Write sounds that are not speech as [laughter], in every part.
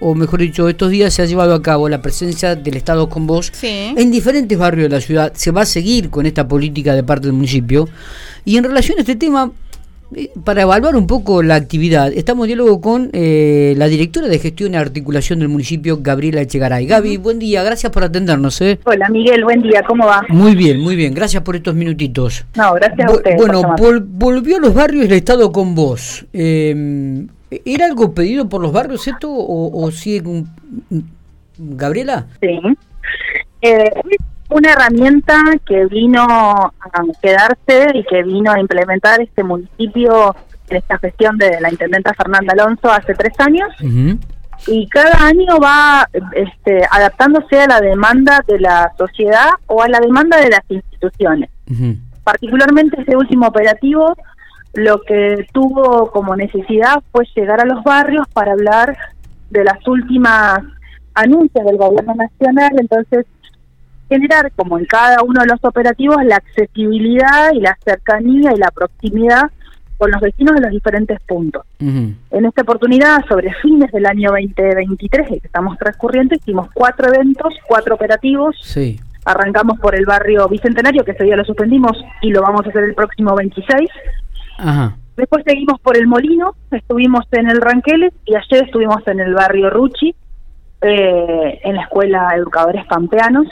o mejor dicho, estos días se ha llevado a cabo la presencia del Estado con vos Sí. en diferentes barrios de la ciudad. Se va a seguir con esta política de parte del municipio. Y en relación a este tema, eh, para evaluar un poco la actividad, estamos en diálogo con eh, la directora de gestión y articulación del municipio, Gabriela Echegaray. Gaby, buen día, gracias por atendernos. ¿eh? Hola Miguel, buen día, ¿cómo va? Muy bien, muy bien, gracias por estos minutitos. No, gracias a ustedes. Bueno, vol- volvió a los barrios el Estado con vos. Eh, ¿Era algo pedido por los barrios esto o, o un- Gabriela? Sí. Eh, una herramienta que vino a quedarse y que vino a implementar este municipio en esta gestión de la intendenta Fernanda Alonso hace tres años y cada año va este, adaptándose a la demanda de la sociedad o a la demanda de las instituciones. Particularmente este último operativo lo que tuvo como necesidad fue llegar a los barrios para hablar de las últimas anuncios del gobierno nacional, entonces generar como en cada uno de los operativos la accesibilidad y la cercanía y la proximidad con los vecinos de los diferentes puntos. En esta oportunidad, sobre fines del año 2023, el que estamos transcurriendo, hicimos cuatro eventos, cuatro operativos, Sí. Arrancamos por el barrio Bicentenario, que ese día lo suspendimos y lo vamos a hacer el próximo 26. Después seguimos por el Molino, estuvimos en el Ranqueles y ayer estuvimos en el barrio Ruchi, eh, en la escuela Educadores Pampeanos,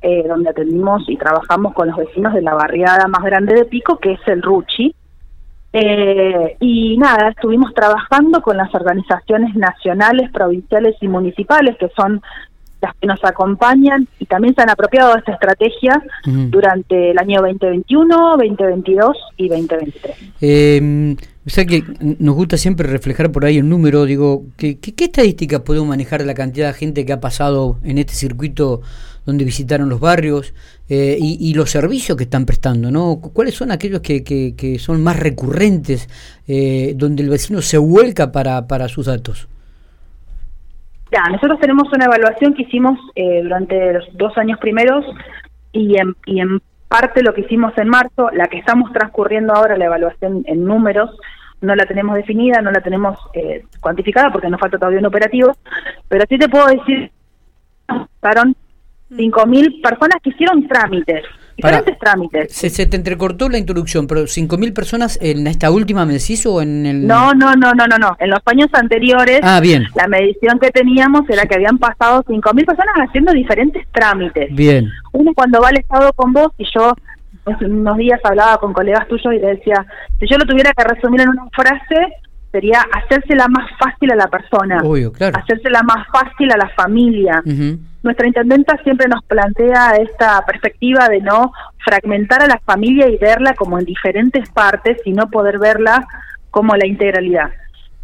eh, donde atendimos y trabajamos con los vecinos de la barriada más grande de Pico, que es el Ruchi. Eh, y nada, estuvimos trabajando con las organizaciones nacionales, provinciales y municipales, que son las que nos acompañan y también se han apropiado de esta estrategia durante el año 2021, 2022 y 2023. Eh, o sea que nos gusta siempre reflejar por ahí el número, digo, ¿qué, qué, qué estadísticas podemos manejar de la cantidad de gente que ha pasado en este circuito donde visitaron los barrios eh, y, y los servicios que están prestando, ¿no? Cu- ¿Cuáles son aquellos que, que, que son más recurrentes, eh, donde el vecino se vuelca para, para sus datos? Ya, nosotros tenemos una evaluación que hicimos eh, durante los dos años primeros y en, y en parte lo que hicimos en marzo, la que estamos transcurriendo ahora, la evaluación en números, no la tenemos definida, no la tenemos eh, cuantificada porque nos falta todavía un operativo, pero sí te puedo decir, pasaron 5.000 personas que hicieron trámites, Para- diferentes trámites. Se, se te entrecortó la introducción, pero 5.000 personas en esta última, ¿me decís, o en el...? No, no, no, no, no, no. En los años anteriores Ah, bien, la medición que teníamos era que habían pasado 5.000 personas haciendo diferentes trámites. bien. Uno cuando va al Estado con vos, y yo hace unos días hablaba con colegas tuyos y le decía, si yo lo tuviera que resumir en una frase, sería hacérsela más fácil a la persona, Obvio, claro. hacérsela más fácil a la familia. Ujú. Nuestra intendenta siempre nos plantea esta perspectiva de no fragmentar a la familia y verla como en diferentes partes, sino poder verla como la integralidad.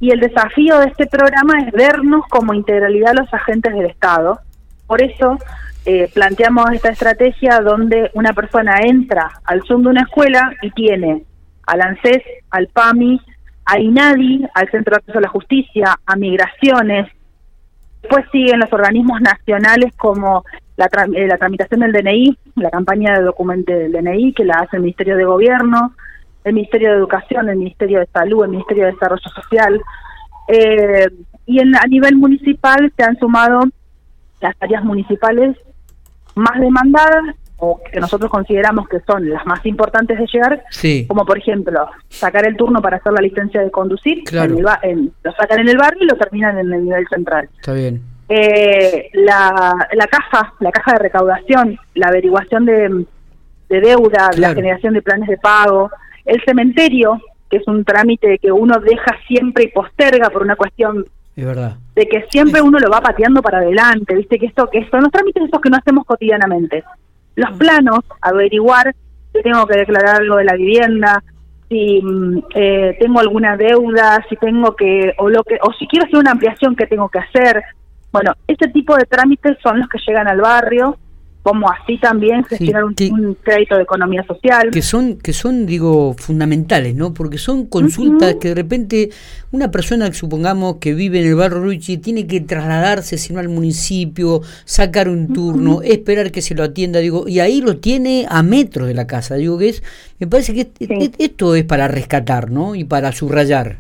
Y el desafío de este programa es vernos como integralidad los agentes del Estado. Por eso eh, planteamos esta estrategia donde una persona entra al Zoom de una escuela y tiene al ANSES, al PAMI, a INADI, al Centro de Acceso a la Justicia, a Migraciones, Después siguen los organismos nacionales como la, eh, la tramitación del DNI, la campaña de documento del DNI que la hace el Ministerio de Gobierno, el Ministerio de Educación, el Ministerio de Salud, el Ministerio de Desarrollo Social. Eh, y en, a nivel municipal se han sumado las áreas municipales más demandadas o que nosotros consideramos que son las más importantes de llegar, Sí. como por ejemplo sacar el turno para hacer la licencia de conducir, Claro. en el ba- en- lo sacan en el barrio y lo terminan en el nivel central. Está bien. Eh, la, la caja, la caja de recaudación, la averiguación de, de deuda, Claro. la generación de planes de pago, el cementerio, que es un trámite que uno deja siempre y posterga por una cuestión Es verdad. de que siempre uno lo va pateando para adelante, viste que esto que son los trámites esos que no hacemos cotidianamente. Los planos, averiguar si tengo que declarar algo de la vivienda, si mm, eh, tengo alguna deuda, si tengo que o lo que o si quiero hacer una ampliación qué tengo que hacer. Bueno, este tipo de trámites son los que llegan al barrio, como así también Sí, gestionar un, crédito de economía social. que son que son digo fundamentales no porque son consultas que de repente una persona supongamos que vive en el barrio Ruchi tiene que trasladarse sino al municipio sacar un turno esperar que se lo atienda digo y ahí lo tiene a metros de la casa. Digo que es me parece que est- est- esto es para rescatar no y para subrayar.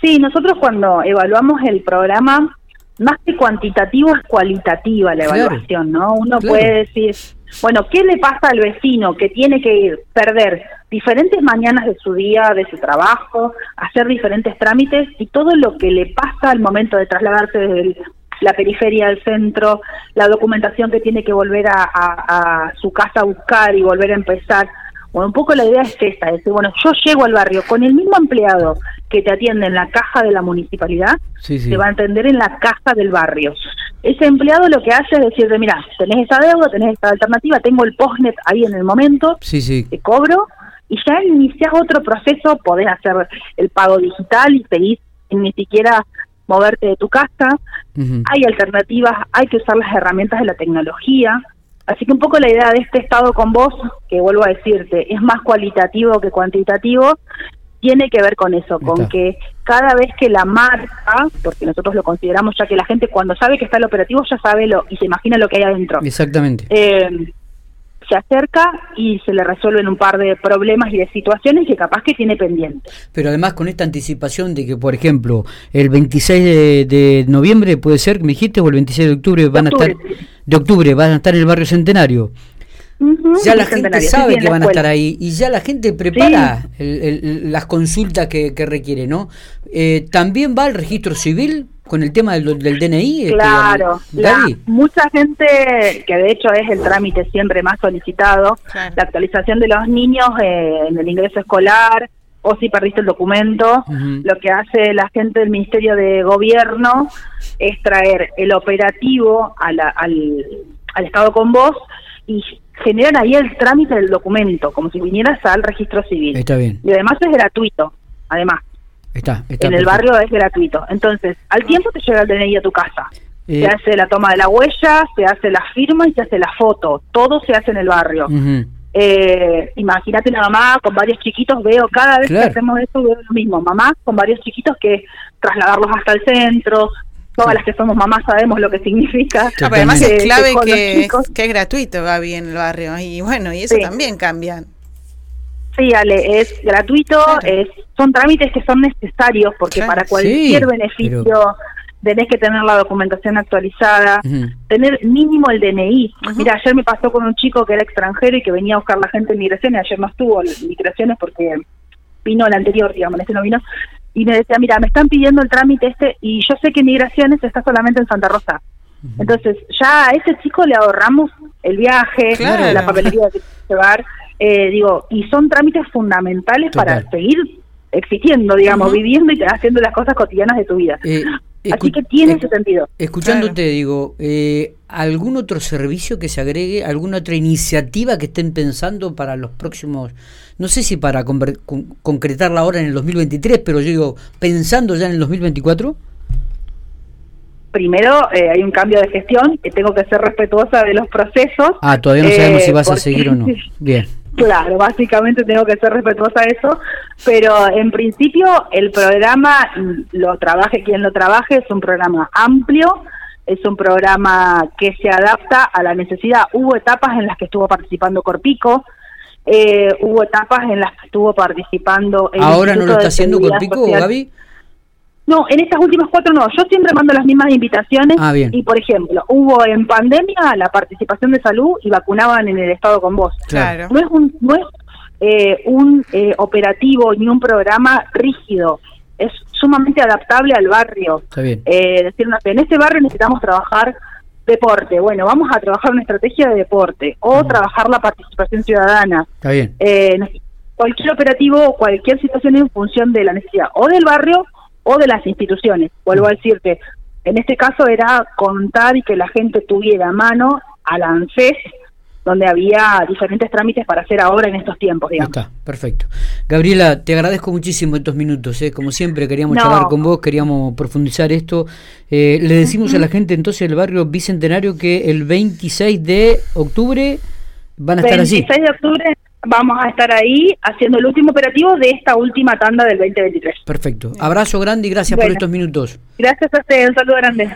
Sí, nosotros cuando evaluamos el programa más que cuantitativo es cualitativa la evaluación, ¿no? Uno puede decir, bueno, ¿qué le pasa al vecino que tiene que ir, perder diferentes mañanas de su día, de su trabajo, hacer diferentes trámites y todo lo que le pasa al momento de trasladarse desde la periferia al centro, la documentación que tiene que volver a, a su casa a buscar y volver a empezar? Bueno, un poco la idea es esta, es decir, bueno, yo llego al barrio con el mismo empleado que te atiende en la caja de la municipalidad, te va a atender en la caja del barrio. Ese empleado lo que hace es decirte, mira, tenés esta deuda, tenés esta alternativa, tengo el postnet ahí en el momento, te cobro, y ya inicias otro proceso, podés hacer el pago digital y seguís sin ni siquiera moverte de tu casa. Hay alternativas, hay que usar las herramientas de la tecnología, Así que un poco la idea de este estado con vos, que vuelvo a decirte, es más cualitativo que cuantitativo, tiene que ver con eso, con que cada vez que la marca, porque nosotros lo consideramos ya que la gente cuando sabe que está el operativo ya sabe lo y se imagina lo que hay adentro. Exactamente. Eh, se acerca y se le resuelven un par de problemas y de situaciones que capaz que tiene pendiente. Pero además con esta anticipación de que, por ejemplo, el 26 de, noviembre puede ser, me dijiste, o el 26 de octubre van a estar, de octubre van a estar en el barrio Centenario. ya la gente sabe que van a estar ahí y ya la gente prepara las consultas que, requiere, ¿no? Eh, También va al registro civil con el tema del, DNI. Este, claro, mucha gente, que de hecho es el trámite siempre más solicitado, la actualización de los niños eh, en el ingreso escolar o si perdiste el documento, lo que hace la gente del Ministerio de Gobierno es traer el operativo al, al Estado con vos y generan ahí el trámite del documento, como si vinieras al registro civil. Está bien. Y además es gratuito, además. Está, en el barrio es gratuito. Entonces, al tiempo te llega el DNI a tu casa. Se eh, hace la toma de la huella, se hace la firma y se hace la foto. Todo se hace en el barrio. eh, Imagínate una mamá con varios chiquitos, veo cada vez que hacemos esto, veo lo mismo. Mamá con varios chiquitos que trasladarlos hasta el centro. Todas las que somos mamás sabemos lo que significa. además es clave que, que, es gratuito, Gaby, en el barrio. Y bueno, y eso también cambia. Sí, Ale, es gratuito, es, son trámites que son necesarios porque para cualquier beneficio tenés que tener la documentación actualizada, tener mínimo el DNI. Mira, ayer me pasó con un chico que era extranjero y que venía a buscar la gente en migraciones, ayer no estuvo en migraciones porque vino el anterior, digamos, este no vino, y me decía, mira, me están pidiendo el trámite este y yo sé que migraciones está solamente en Santa Rosa. Entonces, ya a ese chico le ahorramos el viaje, la papelería que llevar eh, digo, y son trámites fundamentales para seguir existiendo, digamos, viviendo y haciendo las cosas cotidianas de tu vida. Eh, Así que tiene ese sentido. Escuchándote, digo, eh, ¿algún otro servicio que se agregue, alguna otra iniciativa que estén pensando para los próximos, no sé si para concretarla ahora en el 2023, pero yo digo, pensando ya en el 2024? primero eh, hay un cambio de gestión que tengo que ser respetuosa de los procesos. Ah, todavía no sabemos si vas a seguir o no. [laughs] Bien. Claro, básicamente tengo que ser respetuosa de eso, pero en principio el programa, lo trabaje quien lo trabaje, es un programa amplio, es un programa que se adapta a la necesidad. Hubo etapas en las que estuvo participando Corpico, eh, hubo etapas en las que estuvo participando... El ¿Ahora no lo está haciendo Corpico, Gaby? No, en estas últimas cuatro no. Yo siempre mando las mismas invitaciones. Ah, y, por ejemplo, hubo en pandemia la participación de salud y vacunaban en el estado con vos. Claro. No es un, no es, eh, un eh, operativo ni un programa rígido. Es sumamente adaptable al barrio. Está bien. Eh, decir, en este barrio necesitamos trabajar deporte. Bueno, vamos a trabajar una estrategia de deporte o trabajar la participación ciudadana. Está bien. cualquier operativo, cualquier situación en función de la necesidad o del barrio o de las instituciones. Vuelvo a decir que en este caso era contar y que la gente tuviera a mano al ANSES, donde había diferentes trámites para hacer ahora en estos tiempos, digamos. Está, perfecto. Gabriela, te agradezco muchísimo estos minutos, ¿eh? como siempre queríamos hablar con vos, queríamos profundizar esto. Eh, le decimos a la gente entonces del barrio Bicentenario que el 26 de octubre van a estar allí. 26 de octubre vamos a estar ahí haciendo el último operativo de esta última tanda del 2023. Perfecto. Abrazo grande y gracias por estos minutos. Gracias a usted, un saludo grande.